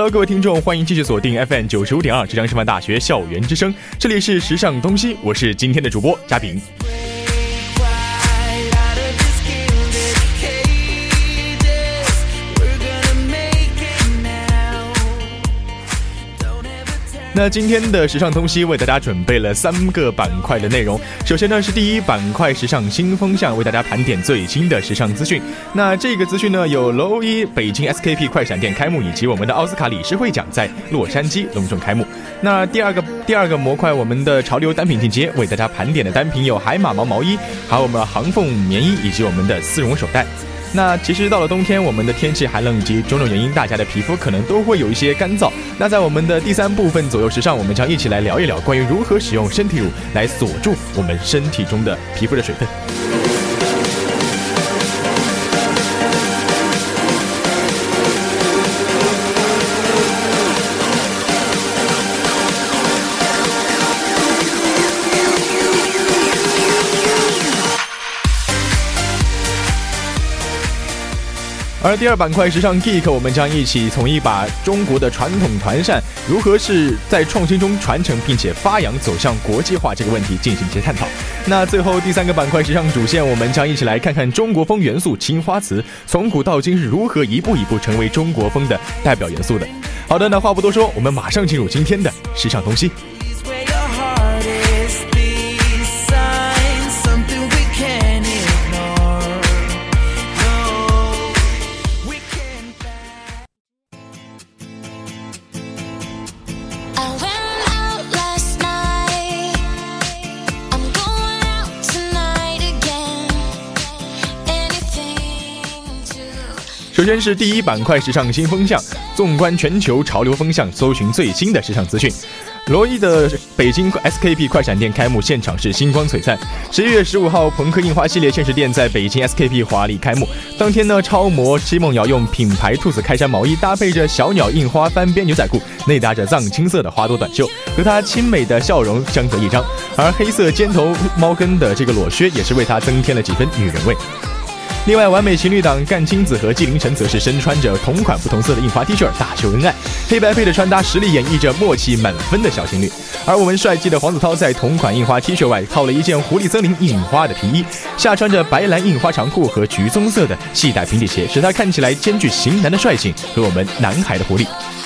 Hello，各位听众，欢迎继续锁定 FM 九十五点二浙江师范大学校园之声，这里是时尚东西，我是今天的主播嘉平。那今天的时尚东西为大家准备了三个板块的内容。首先呢是第一板块时尚新风向，为大家盘点最新的时尚资讯。那这个资讯呢有楼一北京 SKP 快闪店开幕，以及我们的奥斯卡理事会奖在洛杉矶隆重开幕。那第二个第二个模块，我们的潮流单品进阶，为大家盘点的单品有海马毛毛衣，还有我们航凤棉衣，以及我们的丝绒手袋。那其实到了冬天，我们的天气寒冷以及种种原因，大家的皮肤可能都会有一些干燥。那在我们的第三部分左右时尚，我们将一起来聊一聊关于如何使用身体乳来锁住我们身体中的皮肤的水分。而第二板块时尚 Geek，我们将一起从一把中国的传统团扇如何是在创新中传承并且发扬走向国际化这个问题进行一些探讨。那最后第三个板块时尚主线，我们将一起来看看中国风元素青花瓷从古到今是如何一步一步成为中国风的代表元素的。好的，那话不多说，我们马上进入今天的时尚东西。先是第一板块时尚新风向，纵观全球潮流风向，搜寻最新的时尚资讯。罗伊的北京 SKP 快闪店开幕，现场是星光璀璨。十一月十五号，朋克印花系列限时店在北京 SKP 华丽开幕。当天呢，超模奚梦瑶用品牌兔子开衫毛衣搭配着小鸟印花翻边牛仔裤，内搭着藏青色的花朵短袖，和她清美的笑容相得益彰。而黑色尖头猫跟的这个裸靴也是为她增添了几分女人味。另外，完美情侣档干青子和纪凌尘则是身穿着同款不同色的印花 T 恤大秀恩爱，黑白配的穿搭实力演绎着默契满分的小情侣。而我们帅气的黄子韬在同款印花 T 恤外套了一件狐狸森林印花的皮衣，下穿着白蓝印花长裤和橘棕色的系带平底鞋，使他看起来兼具型男的帅性和 我们男孩的活力。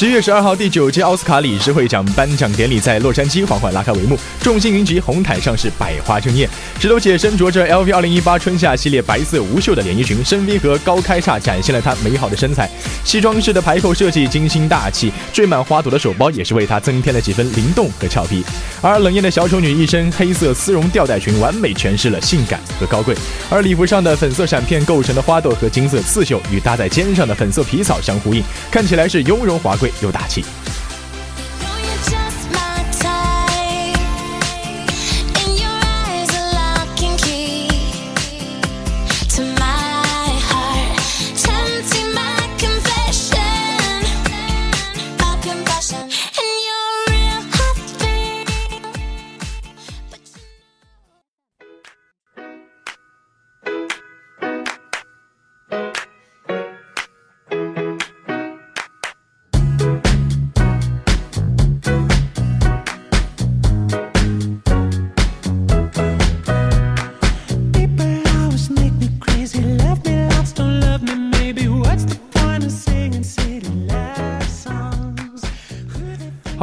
十月十二号，第九届奥斯卡理事会奖颁奖典礼在洛杉矶缓缓拉开帷幕，众星云集，红毯上是百花争艳。石头姐身着着 LV 二零一八春夏系列白色无袖的连衣裙，深 V 和高开叉展现了她美好的身材。西装式的排扣设计精心大气，缀满花朵的手包也是为她增添了几分灵动和俏皮。而冷艳的小丑女一身黑色丝绒吊带裙，完美诠释了性感和高贵。而礼服上的粉色闪片构成的花朵和金色刺绣与搭在肩上的粉色皮草相呼应，看起来是雍容华贵又大气。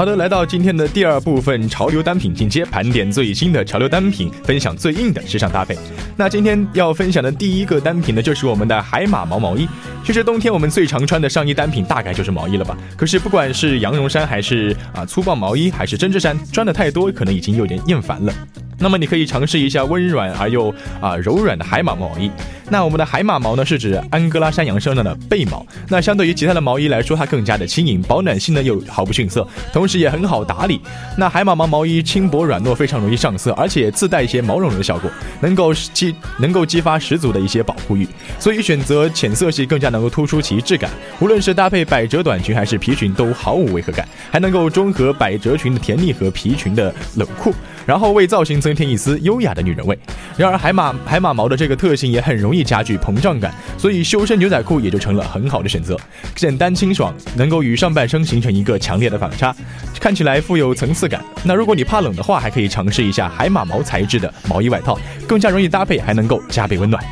的，来到今天的第二部分，潮流单品进阶，盘点最新的潮流单品，分享最硬的时尚搭配。那今天要分享的第一个单品呢，就是我们的海马毛毛衣。其实冬天我们最常穿的上衣单品大概就是毛衣了吧？可是不管是羊绒衫，还是啊粗棒毛衣，还是针织衫，穿的太多，可能已经有点厌烦了。那么你可以尝试一下温软而又啊柔软的海马毛衣。那我们的海马毛呢，是指安哥拉山羊身上的背毛。那相对于其他的毛衣来说，它更加的轻盈，保暖性呢又毫不逊色，同时也很好打理。那海马毛毛衣轻薄软糯，非常容易上色，而且自带一些毛茸茸的效果，能够激能够激发十足的一些保护欲。所以选择浅色系更加能够突出其质感。无论是搭配百褶短裙还是皮裙，都毫无违和感，还能够中和百褶裙的甜腻和皮裙的冷酷。然后为造型增添一丝优雅的女人味。然而海马海马毛的这个特性也很容易加剧膨胀感，所以修身牛仔裤也就成了很好的选择。简单清爽，能够与上半身形成一个强烈的反差，看起来富有层次感。那如果你怕冷的话，还可以尝试一下海马毛材质的毛衣外套，更加容易搭配，还能够加倍温暖。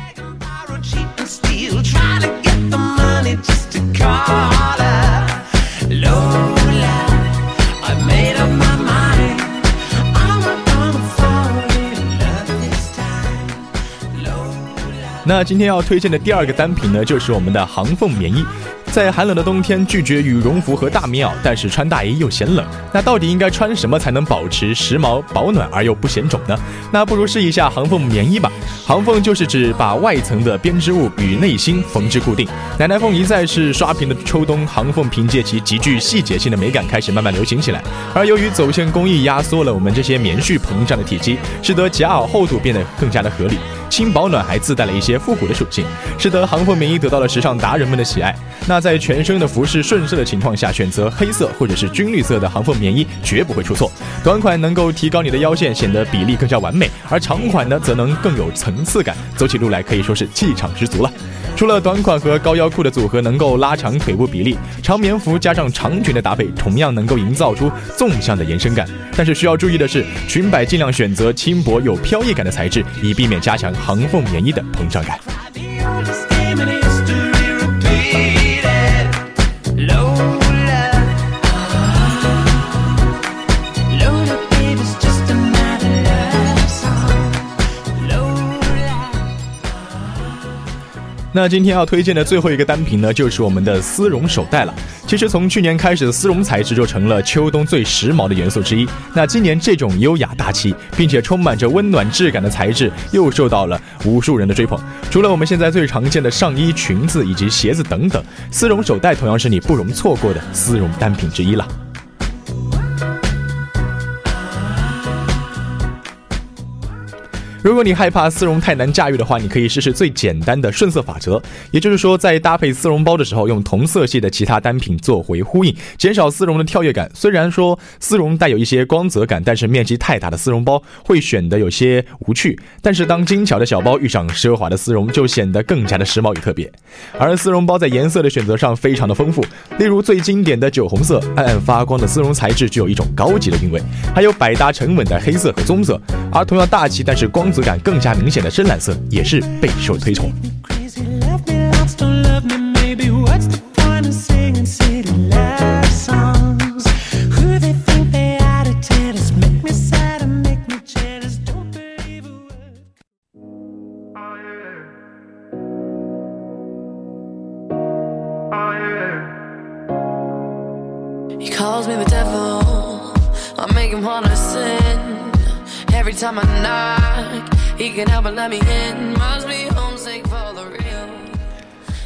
那今天要推荐的第二个单品呢，就是我们的航凤棉衣。在寒冷的冬天，拒绝羽绒服和大棉袄，但是穿大衣又嫌冷。那到底应该穿什么才能保持时髦、保暖而又不显肿呢？那不如试一下航凤棉衣吧。航凤就是指把外层的编织物与内芯缝制固定。奶奶凤一再是刷屏的秋冬，航凤凭借其极具细节性的美感开始慢慢流行起来。而由于走线工艺压缩了我们这些棉絮膨胀的体积，使得夹袄厚度变得更加的合理。轻保暖还自带了一些复古的属性，使得航缝棉衣得到了时尚达人们的喜爱。那在全身的服饰顺色的情况下，选择黑色或者是军绿色的航缝棉衣绝不会出错。短款能够提高你的腰线，显得比例更加完美；而长款呢，则能更有层次感，走起路来可以说是气场十足了。除了短款和高腰裤的组合能够拉长腿部比例，长棉服加上长裙的搭配同样能够营造出纵向的延伸感。但是需要注意的是，裙摆尽量选择轻薄有飘逸感的材质，以避免加强横缝棉衣的膨胀感。那今天要推荐的最后一个单品呢，就是我们的丝绒手袋了。其实从去年开始，丝绒材质就成了秋冬最时髦的元素之一。那今年这种优雅大气，并且充满着温暖质感的材质，又受到了无数人的追捧。除了我们现在最常见的上衣、裙子以及鞋子等等，丝绒手袋同样是你不容错过的丝绒单品之一了。如果你害怕丝绒太难驾驭的话，你可以试试最简单的顺色法则，也就是说，在搭配丝绒包的时候，用同色系的其他单品做回呼应，减少丝绒的跳跃感。虽然说丝绒带有一些光泽感，但是面积太大的丝绒包会显得有些无趣。但是当精巧的小包遇上奢华的丝绒，就显得更加的时髦与特别。而丝绒包在颜色的选择上非常的丰富，例如最经典的酒红色，暗暗发光的丝绒材质具有一种高级的韵味，还有百搭沉稳的黑色和棕色，而同样大气但是光质感更加明显的深蓝色也是备受推崇。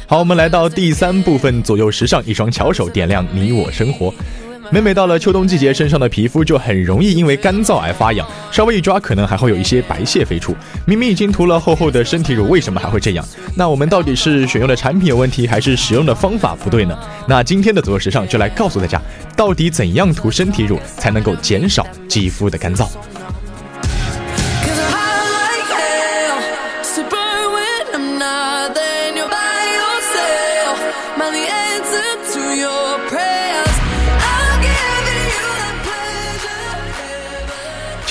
好，我们来到第三部分，左右时尚，一双巧手点亮你我生活。每每到了秋冬季节，身上的皮肤就很容易因为干燥而发痒，稍微一抓，可能还会有一些白屑飞出。明明已经涂了厚厚的身体乳，为什么还会这样？那我们到底是选用的产品有问题，还是使用的方法不对呢？那今天的左右时尚就来告诉大家，到底怎样涂身体乳才能够减少肌肤的干燥。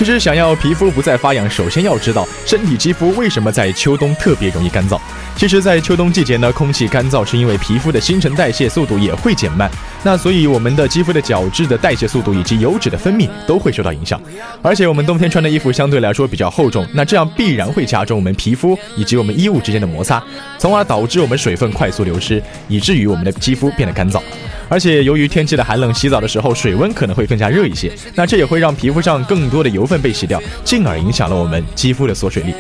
其实想要皮肤不再发痒，首先要知道身体肌肤为什么在秋冬特别容易干燥。其实，在秋冬季节呢，空气干燥是因为皮肤的新陈代谢速度也会减慢，那所以我们的肌肤的角质的代谢速度以及油脂的分泌都会受到影响。而且我们冬天穿的衣服相对来说比较厚重，那这样必然会加重我们皮肤以及我们衣物之间的摩擦，从而导致我们水分快速流失，以至于我们的肌肤变得干燥。而且由于天气的寒冷，洗澡的时候水温可能会更加热一些，那这也会让皮肤上更多的油分被洗掉，进而影响了我们肌肤的锁水力。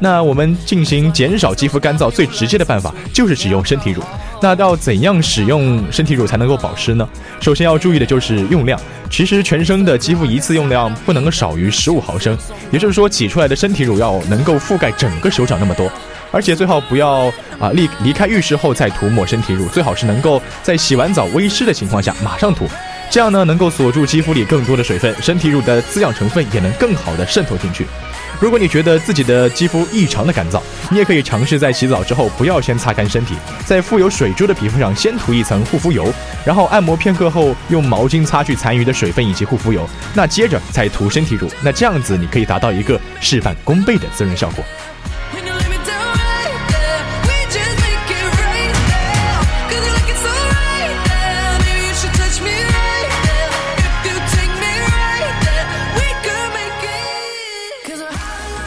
那我们进行减少肌肤干燥最直接的办法就是使用身体乳。那要怎样使用身体乳才能够保湿呢？首先要注意的就是用量。其实全身的肌肤一次用量不能少于十五毫升，也就是说挤出来的身体乳要能够覆盖整个手掌那么多。而且最好不要啊离离开浴室后再涂抹身体乳，最好是能够在洗完澡微湿的情况下马上涂，这样呢能够锁住肌肤里更多的水分，身体乳的滋养成分也能更好的渗透进去。如果你觉得自己的肌肤异常的干燥，你也可以尝试在洗澡之后不要先擦干身体，在富有水珠的皮肤上先涂一层护肤油，然后按摩片刻后用毛巾擦去残余的水分以及护肤油，那接着再涂身体乳，那这样子你可以达到一个事半功倍的滋润效果。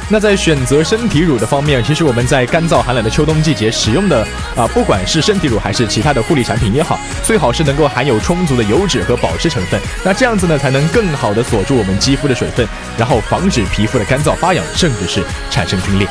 那在选择身体乳的方面，其实我们在干燥寒冷的秋冬季节使用的啊，不管是身体乳还是其他的护理产品也好，最好是能够含有充足的油脂和保湿成分。那这样子呢，才能更好的锁住我们肌肤的水分，然后防止皮肤的干燥发痒，甚至是产生皲裂。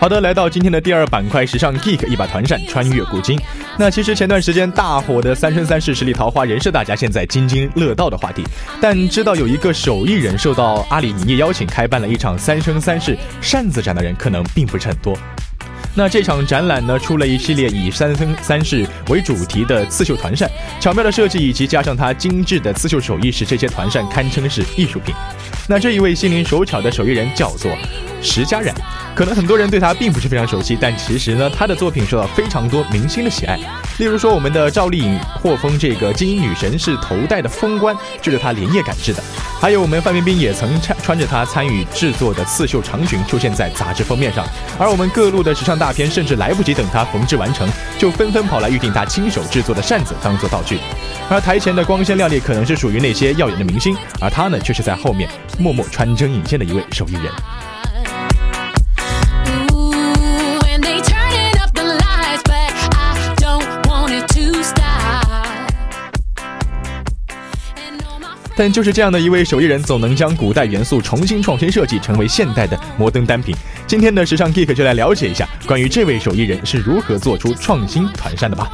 好的，来到今天的第二板块，时尚 Geek 一把团扇穿越古今。那其实前段时间大火的《三生三世十里桃花》仍是大家现在津津乐道的话题。但知道有一个手艺人受到阿里影业邀请开办了一场《三生三世》扇子展的人，可能并不是很多。那这场展览呢，出了一系列以三生三世为主题的刺绣团扇，巧妙的设计以及加上它精致的刺绣手艺，使这些团扇堪称是艺术品。那这一位心灵手巧的手艺人叫做石家冉，可能很多人对他并不是非常熟悉，但其实呢，他的作品受到非常多明星的喜爱。例如说，我们的赵丽颖获封这个金鹰女神是头戴的风冠，就是她连夜赶制的。还有我们范冰冰也曾穿穿着他参与制作的刺绣长裙出现在杂志封面上，而我们各路的时尚大片甚至来不及等她缝制完成，就纷纷跑来预定她亲手制作的扇子当做道具。而台前的光鲜亮丽可能是属于那些耀眼的明星，而她呢却是在后面默默穿针引线的一位手艺人。但就是这样的一位手艺人，总能将古代元素重新创新设计，成为现代的摩登单品。今天的时尚 Geek 就来了解一下关于这位手艺人是如何做出创新团扇的吧。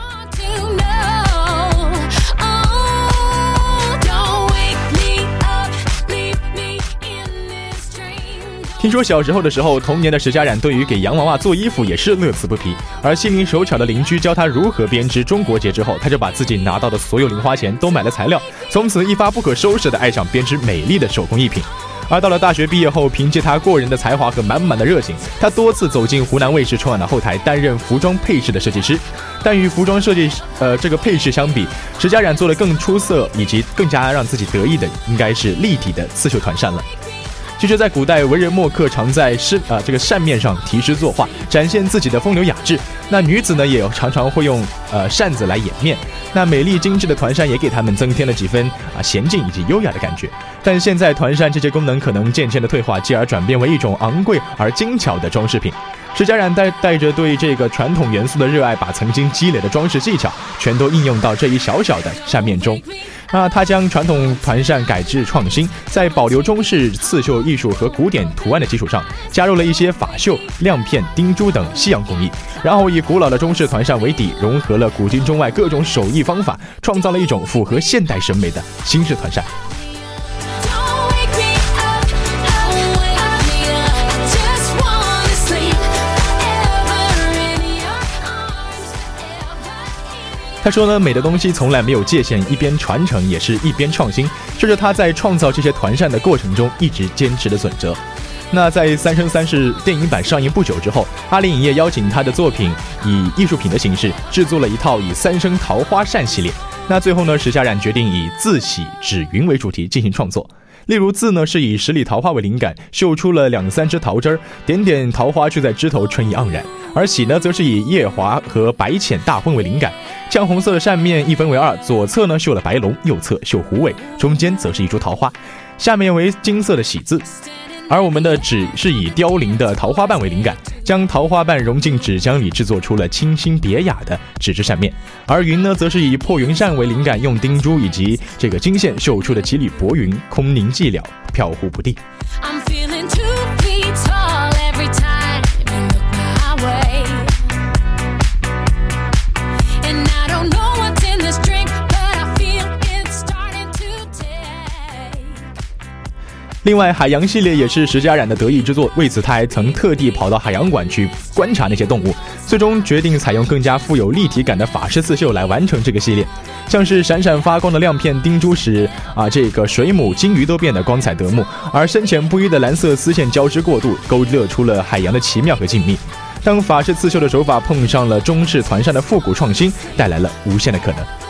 听说小时候的时候，童年的石家染对于给洋娃娃做衣服也是乐此不疲。而心灵手巧的邻居教他如何编织中国结之后，他就把自己拿到的所有零花钱都买了材料，从此一发不可收拾的爱上编织美丽的手工艺品。而到了大学毕业后，凭借他过人的才华和满满的热情，他多次走进湖南卫视春晚的后台，担任服装配饰的设计师。但与服装设计呃这个配饰相比，石家染做的更出色以及更加让自己得意的，应该是立体的刺绣团扇了。其实，在古代，文人墨客常在诗啊、这个扇面上题诗作画，展现自己的风流雅致。那女子呢，也常常会用呃扇子来掩面。那美丽精致的团扇也给他们增添了几分啊娴静以及优雅的感觉。但现在团扇这些功能可能渐渐的退化，继而转变为一种昂贵而精巧的装饰品。石家冉带带着对这个传统元素的热爱，把曾经积累的装饰技巧全都应用到这一小小的扇面中。那他将传统团扇改制创新，在保留中式刺绣艺术和古典图案的基础上，加入了一些法绣、亮片、钉珠等西洋工艺，然后以古老的中式团扇为底，融合了古今中外各种手艺方法，创造了一种符合现代审美的新式团扇。他说呢，美的东西从来没有界限，一边传承也是一边创新，这是他在创造这些团扇的过程中一直坚持的准则。那在《三生三世》电影版上映不久之后，阿里影业邀请他的作品以艺术品的形式制作了一套以三生桃花扇系列。那最后呢，石家冉决定以自喜止云为主题进行创作。例如字呢是以十里桃花为灵感，绣出了两三枝桃枝儿，点点桃花就在枝头，春意盎然。而喜呢，则是以夜华和白浅大婚为灵感，绛红色的扇面一分为二，左侧呢绣了白龙，右侧绣狐尾，中间则是一株桃花，下面为金色的喜字。而我们的纸是以凋零的桃花瓣为灵感，将桃花瓣融进纸浆里，制作出了清新别雅的纸质扇面。而云呢，则是以破云扇为灵感，用钉珠以及这个金线绣出的几缕薄云，空灵寂寥，飘忽不定。I'm feeling two 另外，海洋系列也是石家冉的得意之作，为此他还曾特地跑到海洋馆去观察那些动物，最终决定采用更加富有立体感的法式刺绣来完成这个系列。像是闪闪发光的亮片钉珠使啊这个水母、金鱼都变得光彩夺目，而深浅不一的蓝色丝线交织过渡，勾勒出了海洋的奇妙和静谧。当法式刺绣的手法碰上了中式团扇的复古创新，带来了无限的可能。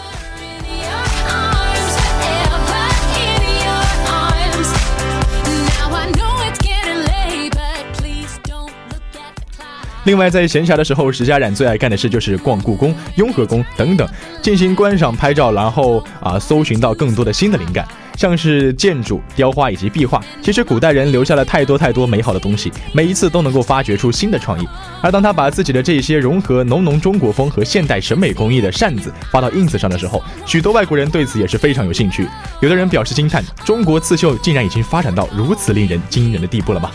另外，在闲暇的时候，石家冉最爱干的事就是逛故宫、雍和宫等等，进行观赏、拍照，然后啊，搜寻到更多的新的灵感，像是建筑、雕花以及壁画。其实古代人留下了太多太多美好的东西，每一次都能够发掘出新的创意。而当他把自己的这些融合浓浓中国风和现代审美工艺的扇子发到 ins 上的时候，许多外国人对此也是非常有兴趣。有的人表示惊叹：中国刺绣竟然已经发展到如此令人惊人的地步了吗？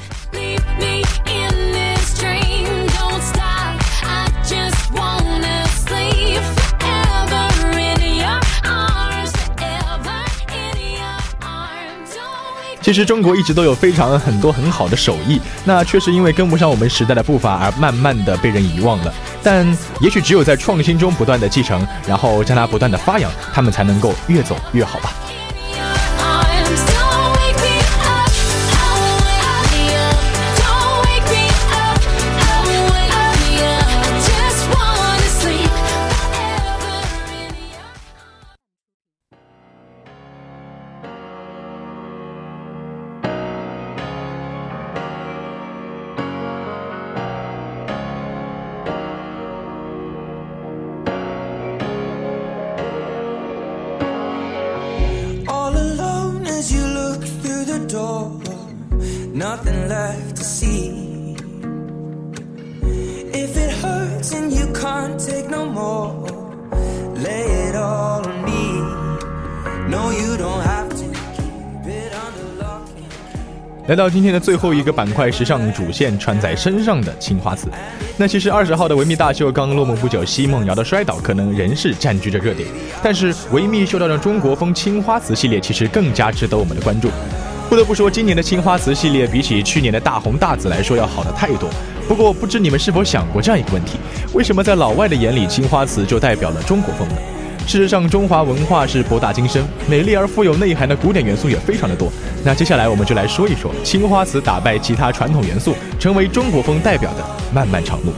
其实中国一直都有非常很多很好的手艺，那确实因为跟不上我们时代的步伐而慢慢的被人遗忘了。但也许只有在创新中不断的继承，然后将它不断的发扬，他们才能够越走越好吧。来到今天的最后一个板块，时尚主线穿在身上的青花瓷。那其实二十号的维密大秀刚落幕不久，奚梦瑶的摔倒可能仍是占据着热点，但是维密秀到的中国风青花瓷系列其实更加值得我们的关注。不得不说，今年的青花瓷系列比起去年的大红大紫来说要好的太多。不过，不知你们是否想过这样一个问题：为什么在老外的眼里，青花瓷就代表了中国风呢？事实上，中华文化是博大精深，美丽而富有内涵的古典元素也非常的多。那接下来我们就来说一说青花瓷打败其他传统元素，成为中国风代表的漫漫长路。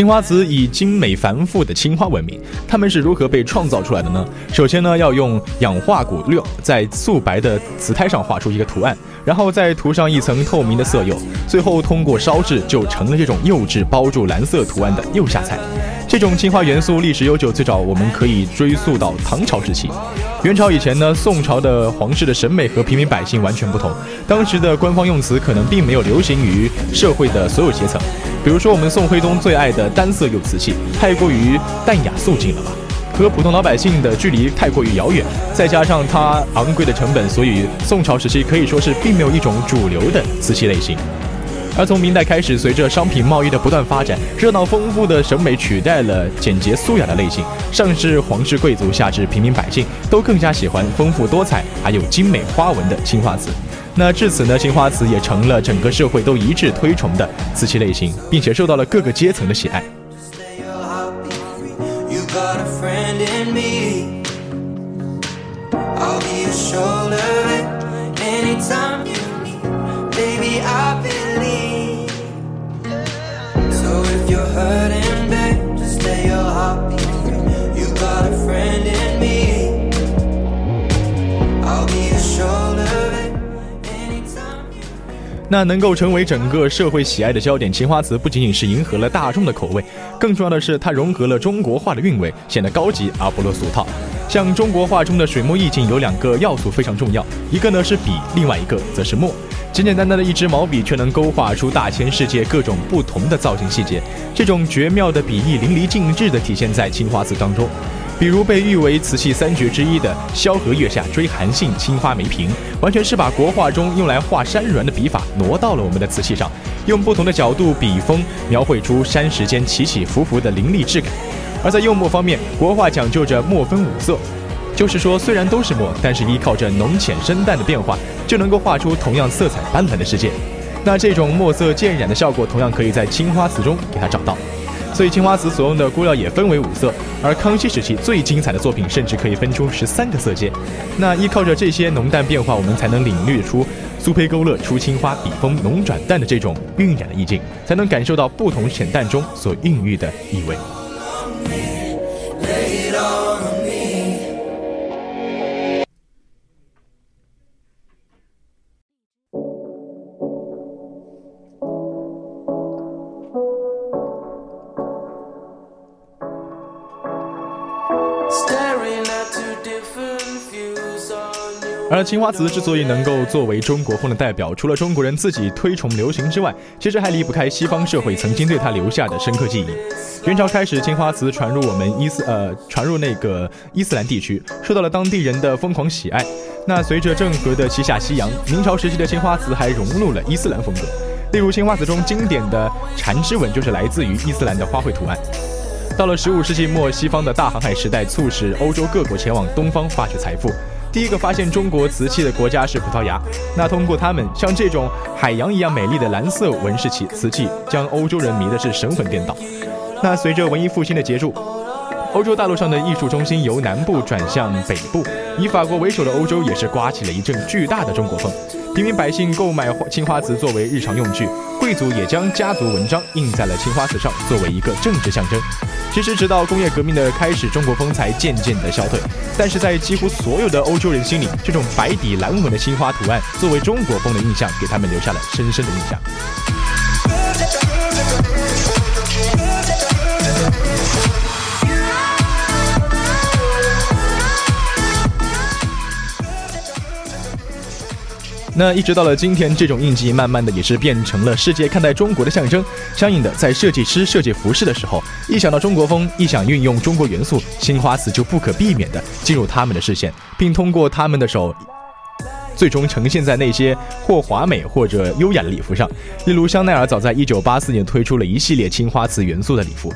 青花瓷以精美繁复的青花闻名，它们是如何被创造出来的呢？首先呢，要用氧化钴六在素白的瓷胎上画出一个图案，然后再涂上一层透明的色釉，最后通过烧制就成了这种釉质包住蓝色图案的釉下彩。这种青花元素历史悠久，最早我们可以追溯到唐朝时期。元朝以前呢，宋朝的皇室的审美和平民百姓完全不同，当时的官方用词可能并没有流行于社会的所有阶层。比如说，我们宋徽宗最爱的单色釉瓷器，太过于淡雅素净了吧？和普通老百姓的距离太过于遥远，再加上它昂贵的成本，所以宋朝时期可以说是并没有一种主流的瓷器类型。而从明代开始，随着商品贸易的不断发展，热闹丰富的审美取代了简洁素雅的类型。上至皇室贵族，下至平民百姓，都更加喜欢丰富多彩、还有精美花纹的青花瓷。那至此呢，青花瓷也成了整个社会都一致推崇的瓷器类型，并且受到了各个阶层的喜爱。那能够成为整个社会喜爱的焦点，青花瓷不仅仅是迎合了大众的口味，更重要的是它融合了中国画的韵味，显得高级而不落俗套。像中国画中的水墨意境有两个要素非常重要，一个呢是笔，另外一个则是墨。简简单单的一支毛笔，却能勾画出大千世界各种不同的造型细节。这种绝妙的笔意淋漓尽致地体现在青花瓷当中。比如被誉为瓷器三绝之一的“萧何月下追韩信青花梅瓶”，完全是把国画中用来画山峦的笔法挪到了我们的瓷器上，用不同的角度、笔锋描绘出山石间起起伏伏的凌厉质感。而在用墨方面，国画讲究着墨分五色，就是说虽然都是墨，但是依靠着浓浅深淡的变化，就能够画出同样色彩斑斓的世界。那这种墨色渐染的效果，同样可以在青花瓷中给它找到。所以青花瓷所用的钴料也分为五色，而康熙时期最精彩的作品甚至可以分出十三个色阶。那依靠着这些浓淡变化，我们才能领略出苏胚勾勒出青花笔锋浓转淡的这种晕染的意境，才能感受到不同浅淡中所孕育的意味。而青花瓷之所以能够作为中国风的代表，除了中国人自己推崇流行之外，其实还离不开西方社会曾经对它留下的深刻记忆。元朝开始，青花瓷传入我们伊斯呃传入那个伊斯兰地区，受到了当地人的疯狂喜爱。那随着郑和的西下西洋，明朝时期的青花瓷还融入了伊斯兰风格。例如，青花瓷中经典的缠枝纹就是来自于伊斯兰的花卉图案。到了十五世纪末，西方的大航海时代促使欧洲各国前往东方发掘财富。第一个发现中国瓷器的国家是葡萄牙。那通过他们，像这种海洋一样美丽的蓝色纹饰器瓷器，将欧洲人迷的是神魂颠倒。那随着文艺复兴的结束，欧洲大陆上的艺术中心由南部转向北部，以法国为首的欧洲也是刮起了一阵巨大的中国风。平民百姓购买青花瓷作为日常用具，贵族也将家族纹章印在了青花瓷上，作为一个政治象征。其实，直到工业革命的开始，中国风才渐渐的消退。但是在几乎所有的欧洲人心里，这种白底蓝纹的青花图案作为中国风的印象，给他们留下了深深的印象。那一直到了今天，这种印记慢慢的也是变成了世界看待中国的象征。相应的，在设计师设计服饰的时候，一想到中国风，一想运用中国元素，青花瓷就不可避免的进入他们的视线，并通过他们的手，最终呈现在那些或华美或者优雅的礼服上。例如，香奈儿早在1984年推出了一系列青花瓷元素的礼服。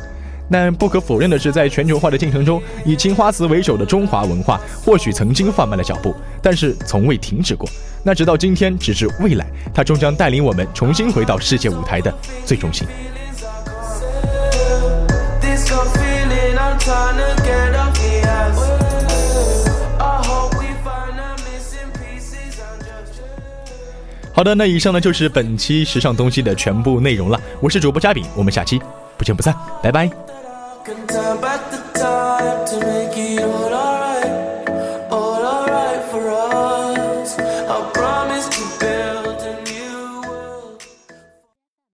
但不可否认的是，在全球化的进程中，以青花瓷为首的中华文化或许曾经放慢了脚步，但是从未停止过。那直到今天，直至未来，它终将带领我们重新回到世界舞台的最中心。好的，那以上呢就是本期时尚东西的全部内容了。我是主播嘉炳，我们下期不见不散，拜拜。Can turn back the